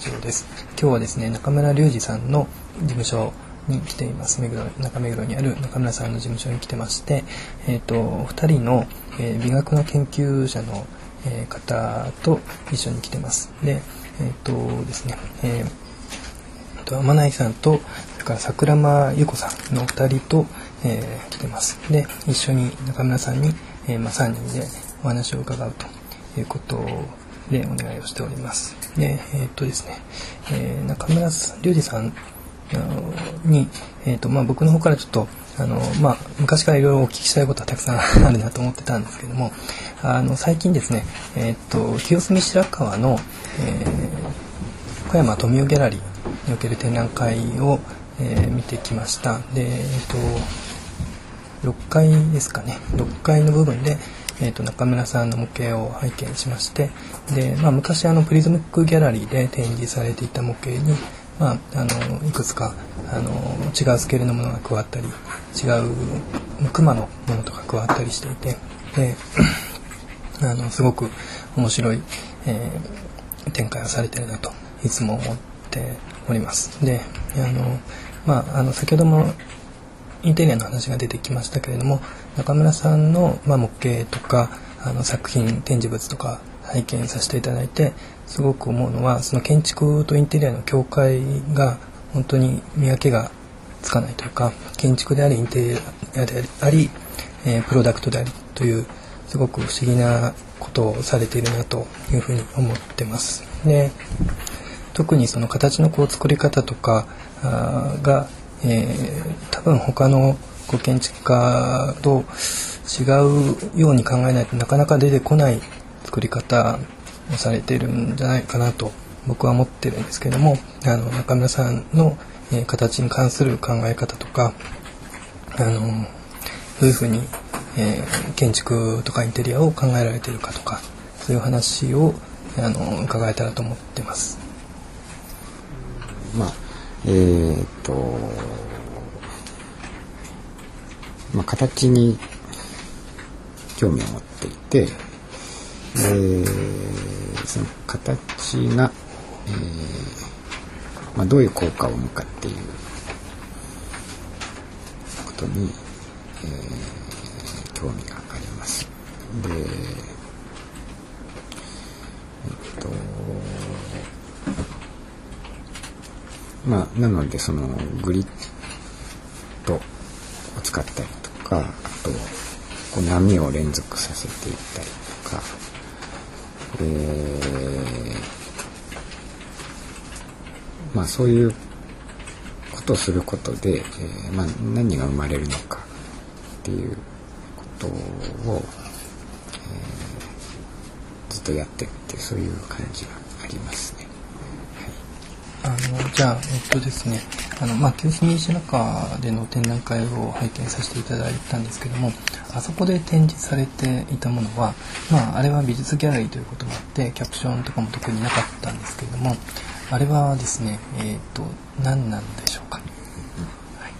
ジオです。今日はですね、中村隆二さんの事務所に来ています。目黒、中目黒にある中村さんの事務所に来てまして、えっ、ー、と、2人の、えー、美学の研究者の、えー、方と一緒に来てます。で、えっ、とですね、えー、と天内さんと、それから桜間由子さんの2人と、え来てます。で、一緒に中村さんに、えまあ、3人でお話を伺うということでお願いをしております。で、え、っとですね、えー、中村隆二さんに、えー、っと、まあ、僕の方からちょっと、あの、まあ、昔からいろいろお聞きしたいことはたくさん あるなと思ってたんですけども、あの、最近ですね、えっと、清澄白河の、え小山富雄ギャラリーにおける展覧会を、え見てきました。で、えっと、6階ですかね、6階の部分で、えーと、中村さんの模型を拝見しましてで、まあ、昔あのプリズムックギャラリーで展示されていた模型に、まあ、あのいくつかあの違うスケールのものが加わったり違う熊のものとか加わったりしていてであのすごく面白い、えー、展開をされてるなといつも思っております。であのまあ、あの先ほどもインテリアの話が出てきましたけれども中村さんの、まあ、模型とかあの作品展示物とか拝見させていただいてすごく思うのはその建築とインテリアの境界が本当に見分けがつかないというか建築でありインテリアであり、えー、プロダクトでありというすごく不思議なことをされているなというふうに思ってます。で特にその形のこう作り方とかがえー、多分他のご建築家と違うように考えないとなかなか出てこない作り方をされているんじゃないかなと僕は思ってるんですけどもあの中村さんの、え、形に関する考え方とかあのどういうふうに、えー、建築とかインテリアを考えられているかとかそういう話をあの伺えたらと思ってます。まあえー、っと、まあ、形に興味を持っていて、えー、その形が、えーまあ、どういう効果を生むかっていうことに、えー、興味があります。で、えっと、まあ、なのでそのグリッドを使ったりとかあとこう波を連続させていったりとか、えー、まあそういうことをすることで、えー、まあ、何が生まれるのかっていうことを、えー、ずっとやってるってそういう感じがありますね。あのじゃあえっとですねあのまあ清澄白河での展覧会を拝見させていただいたんですけどもあそこで展示されていたものはまああれは美術ギャラリーということもあってキャプションとかも特になかったんですけれどもあれはですねえっ、と何なんでしょうか、はい、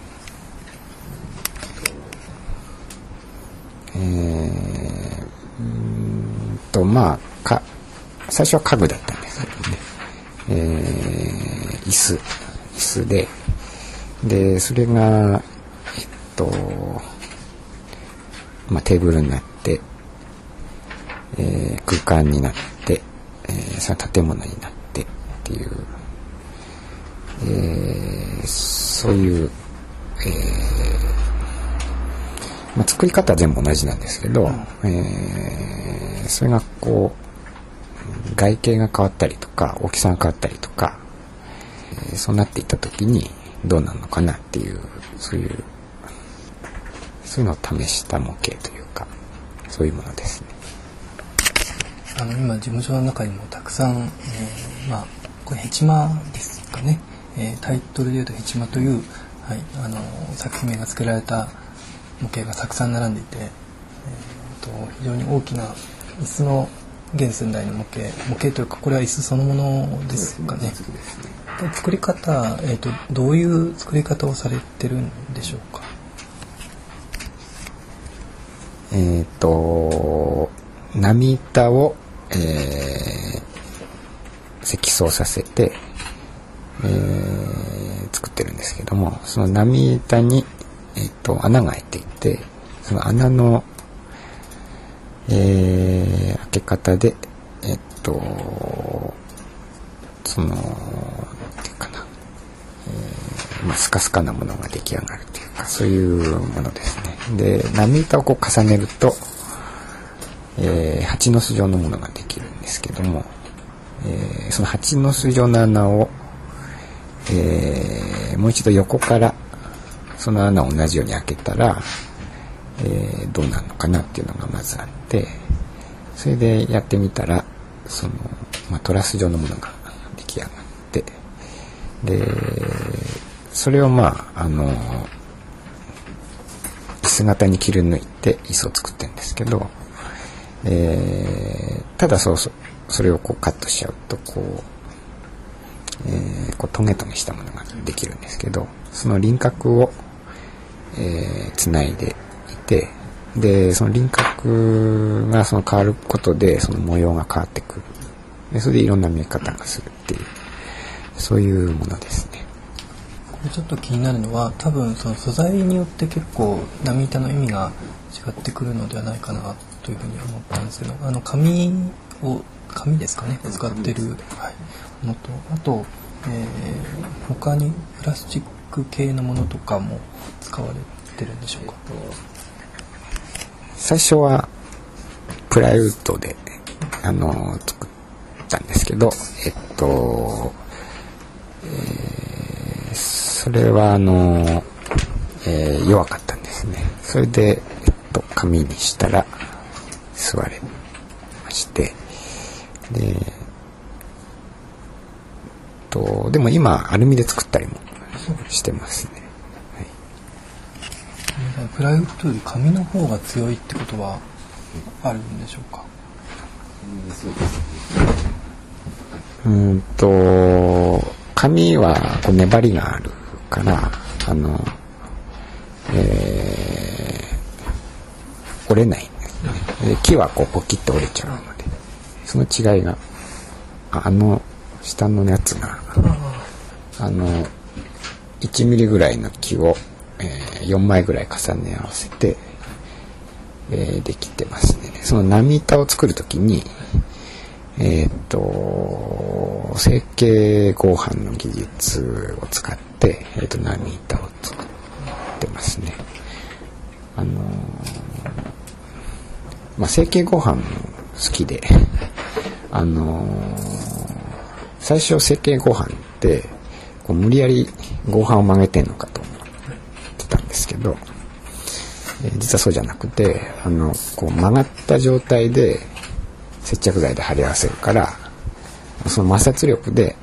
えー、うんとまあか最初は家具だったんですけどね。えー、椅子、椅子で、で、それが、えっと、まあ、テーブルになって、えー、空間になって、えー、その建物になってっていう、えー、そういう、えーまあ、作り方は全部同じなんですけど、えー、それがこう外形が変わったりとか大きさが変わったりとか、えー、そうなっていった時にどうなのかなっていうそういうそういうのを試した模型というかそういうものですね。あの今事務所の中にもたくさん、えー、まあこれヘチマですかね、えー、タイトルで言うとヘチマという、はい、あの作品名が付けられた模型がたくさん並んでいて、えーと非常に大きな椅子の現寸大の模型模型というかこれは椅子そのものですかね。ね作り方、えーと、どういう作り方をされてるんでしょうか？えっ、ー、と波板を、えー、積層させて、えー、作ってるんですけどもその波板に、えっと、穴が開いていてその穴の、えー、開け方でえっとそのっていうかな、えーまあ、スカスカなものが出来上がるというかそういうものですね。で波板をこう重ねると、えー、蜂の巣状のものができるんですけども、えー、その蜂の巣状の穴を、えー、もう一度横からその穴を同じように開けたら、えー、どうなるのかなっていうのがまずあってそれでやってみたらその、まあ、トラス状のものが出来上がってでそれをまああの椅子型に切り抜いて椅子を作ってるんですけど、えー、ただそうそうそれをこうカットしちゃうとこう,、えー、こうトゲトゲしたものができるんですけどその輪郭を、えー、つないででその輪郭がその変わることでその模様が変わってく。るでそれでいろんな見え方がするっていうそういうものですね。これちょっと気になるのは多分その素材によって結構波板の意味が違ってくるのではないかなというふうに思ったんですけどあの紙を紙ですかね？使ってる、はい、のとあと、えー、他にプラスチック系のものとかも使われてるんでしょうか、最初はプライウッドであの作ったんですけどえっと、えー、それはあの、えー、弱かったんですね。それで、えっと、紙にしたら座れまして。でとでも今アルミで作ったりもしてますね、プライウッドより紙の方が強いってことはあるんでしょうか？うんと紙はこう粘りがあるからあのえー、折れない。んですねで木はこうポキッと折れちゃうのでその違いがあの下のやつがあの1ミリぐらいの木を、えー、4枚ぐらい重ね合わせて、えー、できてますね。その波板を作る時にえっ、と成形合板の技術を使って、えー、と波板を作ってますね。あのまあ成形合板好きであの最初成形合板ってこう無理やり合板を曲げてんのかと思っですけど、えー、実はそうじゃなくてあのこう曲がった状態で接着剤で貼り合わせるからその摩擦力で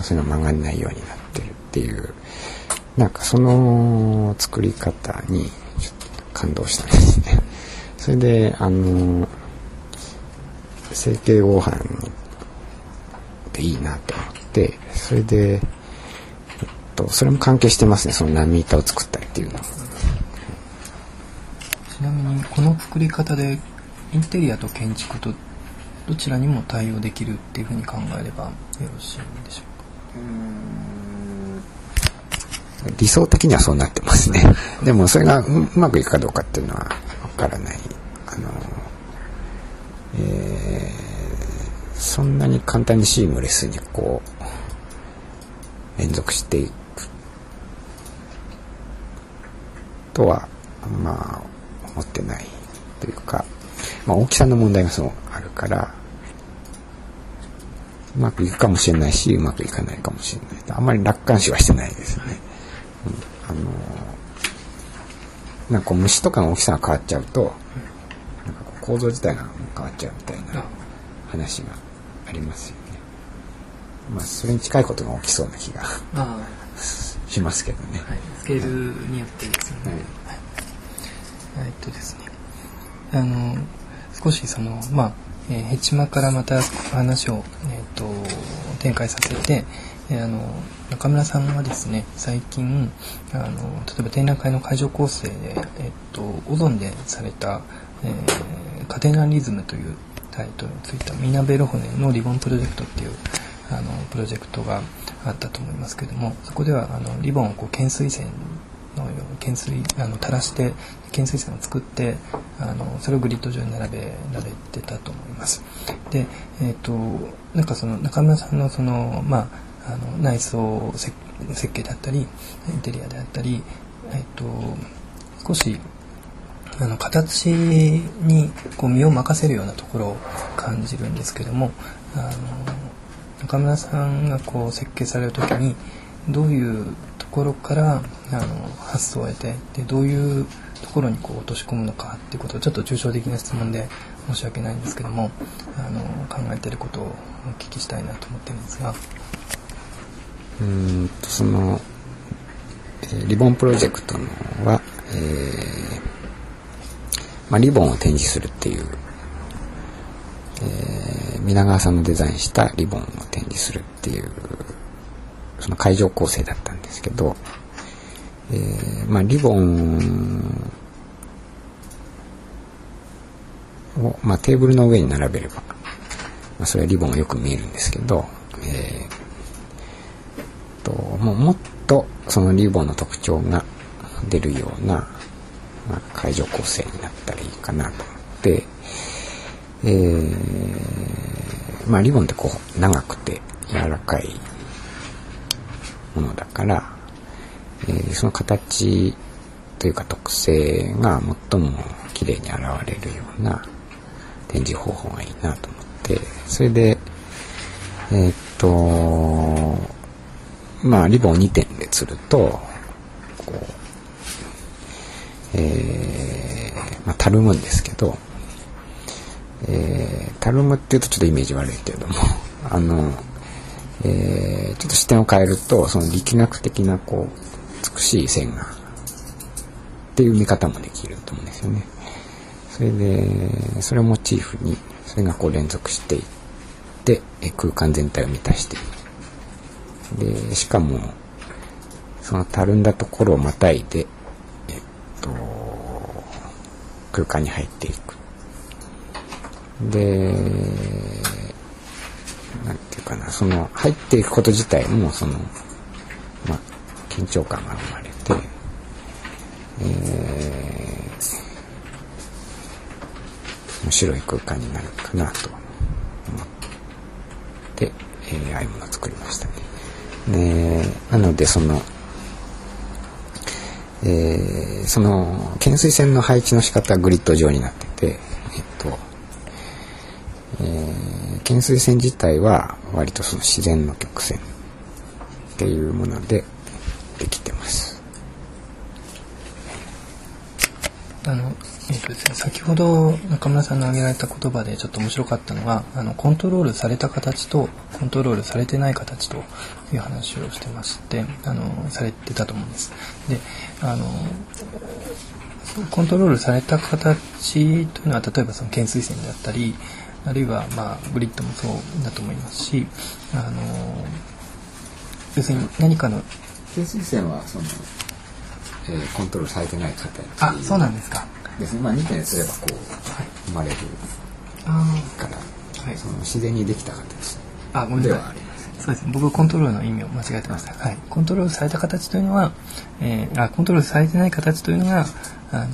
それが曲がらないようになってるっていうなんかその作り方にちょっと感動したんですね。それであの成形合板でいいなと思ってそれで、と、それも関係してますねその波板を作ったっていう。のは。ちなみにこの作り方でインテリアと建築とどちらにも対応できるっていうふうに考えればよろしいんでしょうか？理想的にはそうなってますね。でもそれがうまくいくかどうかっていうのはわからない。あのえー、そんなに簡単にシームレスにこう連続していくとはまあ思ってないというか、まあ、大きさの問題がそうあるからうまくいくかもしれないしうまくいかないかもしれないあんまり楽観視はしてないですね、うん、あのなんか虫とかの大きさが変わっちゃうとなんか構造自体が変わっちゃうみたいな話がありますよね。まあそれに近いことが起きそうな気がしますけどね、はい、スケールによってですよね、はい、えっとですね。あの少しそのまあ、えー、ヘチマからまた話を、えーと、展開させて、えー、あの中村さんはですね最近あの例えば展覧会の会場構成で、えーと、オゾンでされた、えー、カテナリズムというタイトルについたミナ・ベロホネのリボンプロジェクトっていうあのプロジェクトがあったと思いますけどもそこではあのリボンをこう懸垂線のように懸垂あの垂らして懸垂線を作ってあのそれをグリッド上に並べられてたと思います。で、えっ、となんかその中村さんのそのまああの内装設計だったりインテリアであったり、えっ、と少しあの形にこう身を任せるようなところを感じるんですけどもあの中村さんがこう設計される時にどういうところからあの発想を得てでどういうところにこう落とし込むのかっていうことをちょっと抽象的な質問で申し訳ないんですけどもあの考えてることをお聞きしたいなと思ってるんですが。うんとその、えリボンプロジェクトのは、えーまあ、リボンを展示するっていう、え皆川さんのデザインしたリボンを展示するっていうその会場構成だったんですけど、えーまあ、リボンを、まあ、テーブルの上に並べれば、まあ、それはリボンがよく見えるんですけど、えーとももっとそのリボンの特徴が出るような、まあ、会場構成になったらいいかなと思って、えーまあ、リボンってこう長くて柔らかいものだから、えーその形というか特性が最も綺麗に現れるような展示方法がいいなと思ってそれでえーっとまあリボン2点で釣るとこうえーまあたるむんですけどえーたるむっていうとちょっとイメージ悪いけれども あのえーちょっと視点を変えるとその力学的なこう美しい線がっていう見方もできると思うんですよね。それでそれをモチーフにそれがこう連続していってえ空間全体を満たしている。でしかもそのたるんだところをまたいで、えっと、空間に入っていく。で、なんていうかな、その入っていくこと自体もその、まあ、緊張感が生まれて、えー面白い空間になるかなと思って、えー、ああいうものを作りましたね。で、なのでその、えーその懸垂線の配置の仕方はグリッド状になってて、えっと、えー懸垂線自体は割とその自然の曲線っていうものでできてます。あの、えっとですね、先ほど中村さんの挙げられた言葉でちょっと面白かったのが、あの、コントロールされた形とコントロールされてない形という話をしてまして、あの、されてたと思うんです。で、あの、コントロールされた形というのは、例えばその懸垂線であったり、あるいは、まあ、グリッドもそうだと思いますし、あの、要するに何かの、懸垂線はその、えーコントロールされてない形あ、そうなんですか。ですね。まあ2点すればこう生まれるあから、はいその自然にできた形あ、ごめんでなさい。はあります。そうですね。僕コントロールの意味を間違えてました。はい。コントロールされた形というのは、えーあコントロールされてない形というのが、あの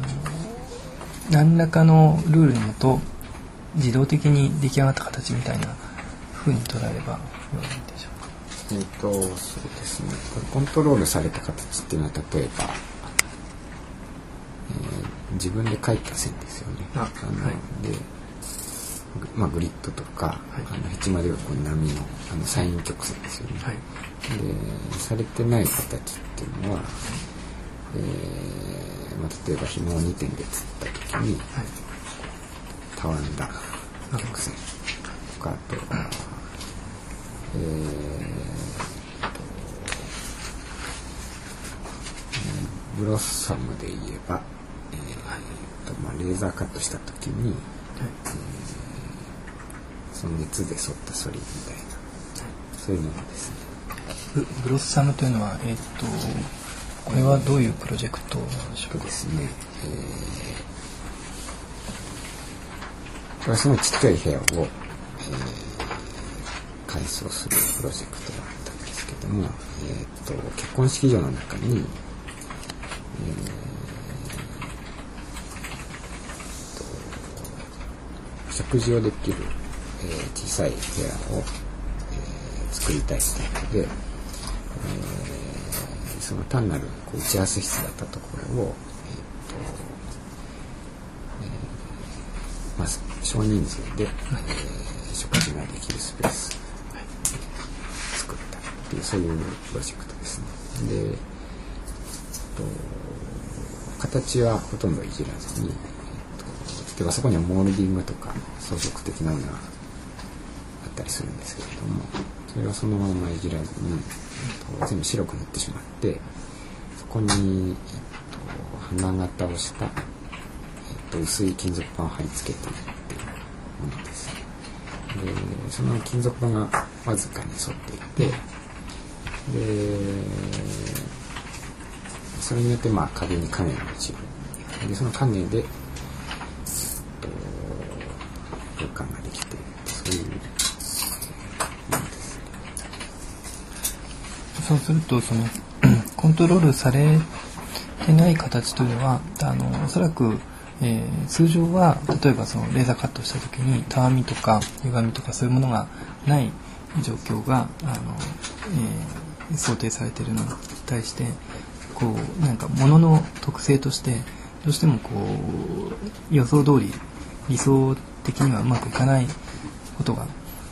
何らかのルールのもと自動的に出来上がった形みたいな風に捉えればよいでしょうか。えっ、と、そうですね。コントロールされた形っていうのは例えば、えー自分で書いた線ですよね。あのはいで、ぐまあ、グリッドとか、あのヘチマではこう波のあのサイン曲線ですよね。はい。でされてない形っていうのは、えーまあ、例えば紐を2点で釣った時にはい。たわんだ曲線とかあとは、えーブロッサムで言えば、えーとまあ、レーザーカットした時にその熱で沿った反りみたいな。そういうものですね。ブブロッサムというのは、えっ、と、これはどういうプロジェクトでしょうか？とですね、えーこれはすごいちっちゃい部屋を、えー改装するプロジェクトがあったんですけども、えー、と結婚式場の中に、えー食事をできる、えー小さい部屋を、えー作りたいということで、えーその単なるこう打ち合わせ室だったところを、えーとえーまあ、少人数で、えー食事ができるスペース作ったっていうそういうプロジェクトですね。で、えっと、形はほとんどいじらずに、えっと、例えばそこにはモールディングとか装飾的なものがあったりするんですけれどもそれはそのままいじらずに、えっと、全部白く塗ってしまってそこに、えっと、花形をした、えっと、薄い金属板を貼り付けているっていうものです。でその金属板がわずかに沿っていてでそれによってまあ壁に影が落ちるでその影で、えっと、空間ができてそういうものですそうするとその コントロールされてない形というのはあのおそらく、えー通常は例えばそのレーザーカットした時にたわみとか歪みとかそういうものがない状況があの、えー想定されているのに対してこうなんか物の特性としてどうしてもこう予想通り理想的にはうまくいかないことが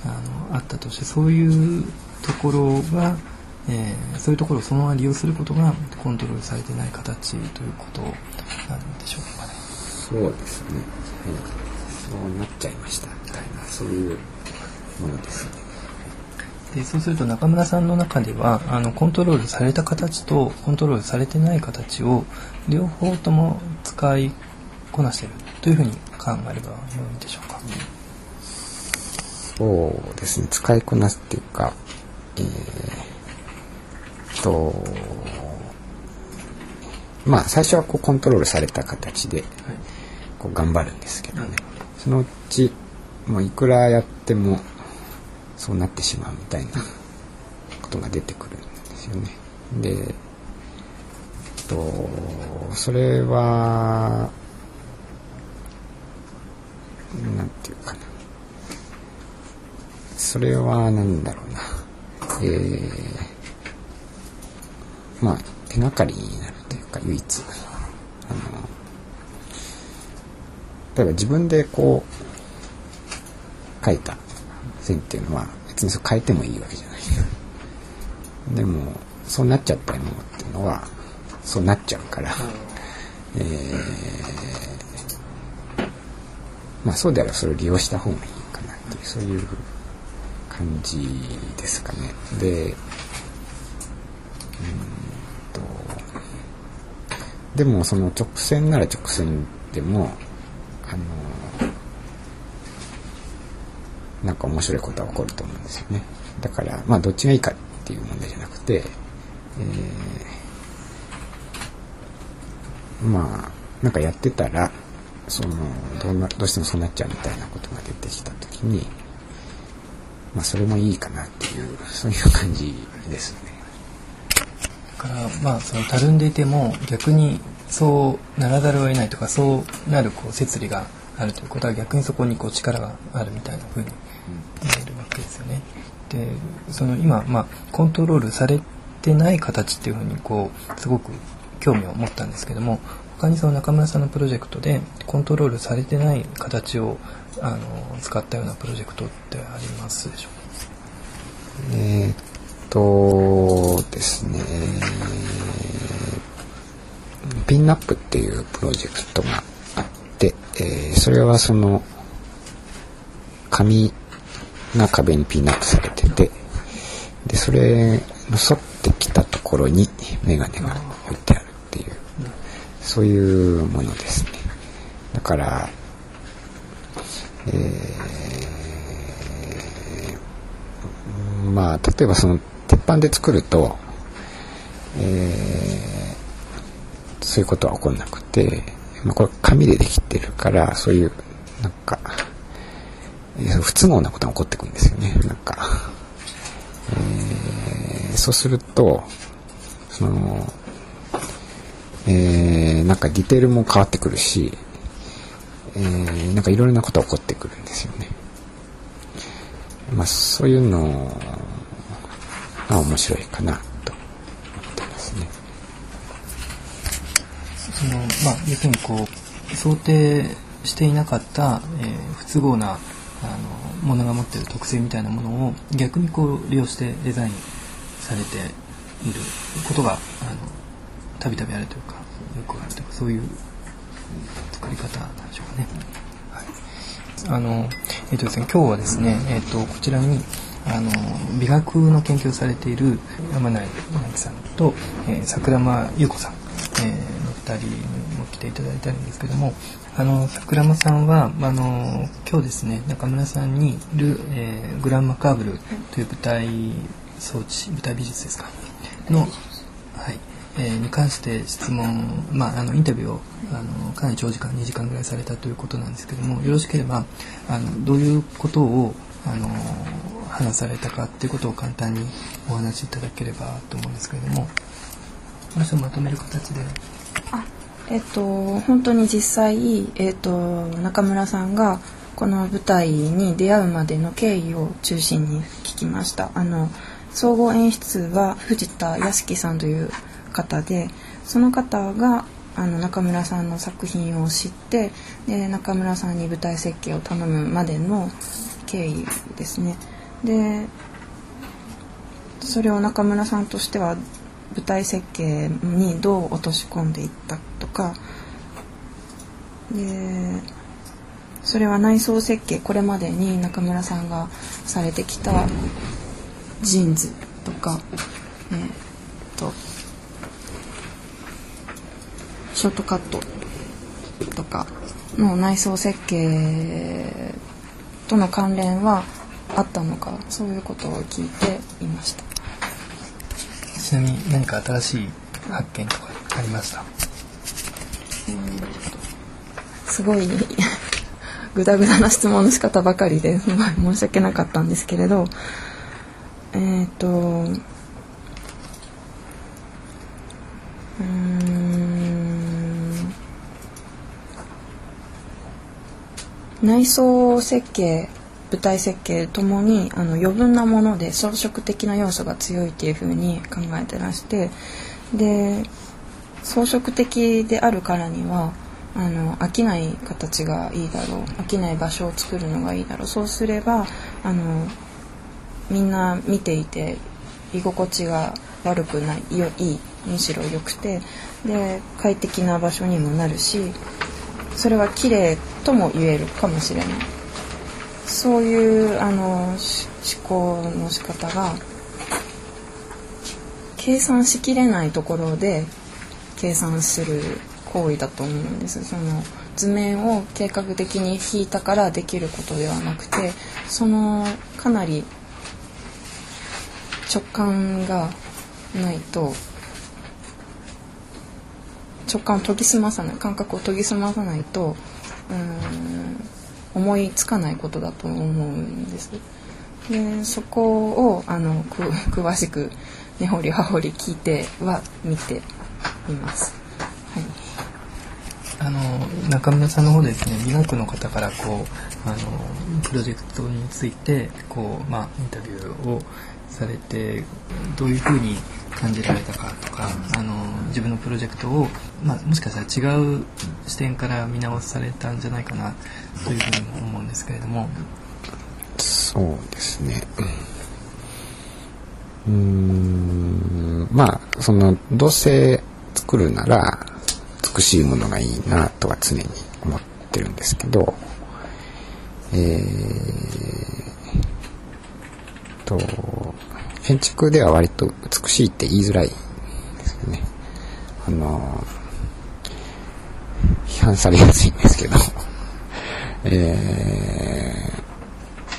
あのあったとしてそういうところが、えーそういうところをそのまま利用することがコントロールされてない形ということなんでしょうか。そうですね、はい、そうなっちゃいました。みたい。なそういうものですね。でそうすると中村さんの中ではあのコントロールされた形とコントロールされてない形を両方とも使いこなしているというふうに考えればよいでしょうか？そうですね。使いこなすっていうかえー、とまあ最初はこうコントロールされた形でこう頑張るんですけどねそのうちもういくらやってもそうなってしまうみたいなことが出てくるんですよね。で、と、それは、なんていうかな。それはなんだろうな。えー、まあ、手がかりになるというか、唯一。あの、例えば自分でこう、書いた線っていうのは別にそれ変えてもいいわけじゃない。でも、そうなっちゃったものっていうのは、そうなっちゃうから、えー、まあそうであればそれを利用した方がいいかなっていう、そういう感じですかね。で、うーんと、でもその直線なら直線でも、あの、なんか面白いことは起こると思うんですよね。だから、まあどっちがいいかっていう問題じゃなくて、えーまあ、なんかやってたら、そのどうな、どうしてもそうなっちゃうみたいなことが出てきたときに、まあそれもいいかなっていう、そういう感じですね。だからまあそのたるんでいても逆にそうならざるを得ないとかそうなるこう摂理があるということは逆にそこにこう力があるみたいな風に見えるわけですよね。でその今、まあ、コントロールされてない形っていうふうにこうすごく興味を持ったんですけども他にその中村さんのプロジェクトでコントロールされてない形をあの使ったようなプロジェクトってありますでしょうか？えーっとですね、ピンナップっていうプロジェクトがあって、えーそれはその紙が壁にピンナップされてて、で、それの沿ってきたところにメガネが置いてあるっていう、そういうものですね。だから、えーまあ、例えばその鉄板で作ると、えーそういうことは起こんなくて、まあ、これ紙でできてるから、そういう、なんか、不都合なことが起こってくるんですよね。なんか、えそうするとそのえー、なんかディテールも変わってくるし、えー、なんかいろいろなことが起こってくるんですよね。まあそういうのが面白いかなと思ってますね。そのまあ要するにこう想定していなかった、えー、不都合なあのものが持ってる特性みたいなものを逆にこう利用してデザインされていることがあのたびたびあるというかよくあるというかそういう作り方なんでしょうかね。はい、あのえっ、ー、とですね今日はですねえっ、ー、とこちらにあの美学の研究をされている山内直樹さんと、えー、桜間優子さん、えー、2人も来ていただいたんですけどもあの桜間さんはあの今日ですね中村さんにいる、えー、グランマカーブルという舞台装置舞台美術ですかの、はいえー、に関して質問、まあ、あのインタビューをあのかなり長時間2時間ぐらいされたということなんですけどもよろしければあのどういうことをあの話されたかっていうことを簡単にお話しいただければと思うんですけれども話をまとめる形で。あえっと本当に実際、えっと、中村さんがこの舞台に出会うまでの経緯を中心に聞きました。あの総合演出は藤田屋敷さんという方でその方があの中村さんの作品を知ってで中村さんに舞台設計を頼むまでの経緯ですね。でそれを中村さんとしては舞台設計にどう落とし込んでいったとか。でそれは内装設計これまでに中村さんがされてきたジーンズとか、えー、とショートカットとかの内装設計との関連はあったのかそういうことを聞いていました。ちなみに何か新しい発見とかありました？すごい グダグダな質問の仕方ばかりで申し訳なかったんですけれどえっ、ー、とうん内装設計舞台設計ともにあの余分なもので装飾的な要素が強いっていうふうに考えてらしてで装飾的であるからにはあの飽きない形がいいだろう飽きない場所を作るのがいいだろう。そうすればあのみんな見ていて居心地が悪くないよいいむしろ良くてで快適な場所にもなるしそれは綺麗とも言えるかもしれない。そういうあの思考の仕方が計算しきれないところで計算する行為だと思うんですその図面を計画的に引いたからできることではなくてそのかなり直感がないと直感を研ぎ澄まさない感覚を研ぎ澄まさないとうん思いつかないことだと思うんです。でそこをあのく 詳しく根掘り葉掘り聞いては見ています。あの中村さんの方ですね美学の方からこうあのプロジェクトについてこう、まあ、インタビューをされてどういうふうに感じられたかとかあの自分のプロジェクトを、まあ、もしかしたら違う視点から見直されたんじゃないかなというふうにも思うんですけれども。そうですね。うんまあそのどうせ作るなら美しいものがいいなとは常に思ってるんですけどえー、と建築では割と美しいって言いづらいですよね。あの、批判されやすいんですけど、え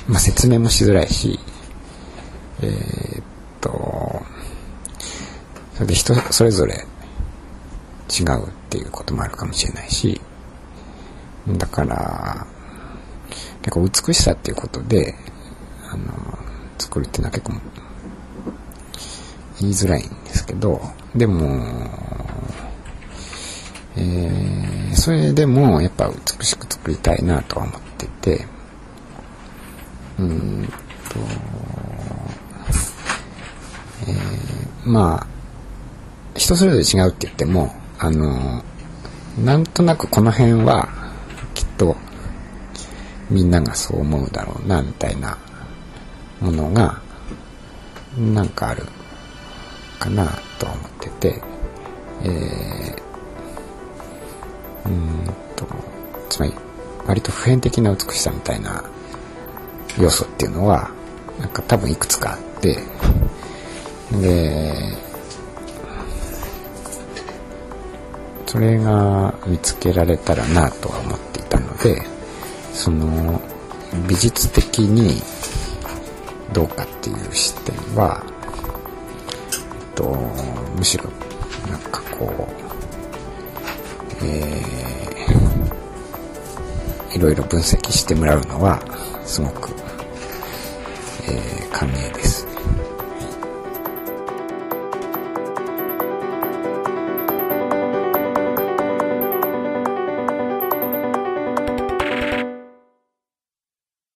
ー、まあ、説明もしづらいし、えー、っと、それで人それぞれ違うっていうこともあるかもしれないし、だから、結構美しさっていうことで、あの、作るっていうのは結構言いづらいんですけど、でも、えー、それでもやっぱ美しく作りたいなとは思ってて、うんと、えー、まあ、人それぞれ違うって言っても、あの、なんとなくこの辺は、きっと、みんながそう思うだろうな、みたいなものが、なんかあるかな、と思ってて、えー、うんと、つまり、割と普遍的な美しさみたいな要素っていうのは、なんか多分いくつかあって、で、それが見つけられたらなとは思っていたので、その美術的にどうかっていう視点は、えっと、むしろなんかこう、えー、いろいろ分析してもらうのはすごく、えー、歓迎です。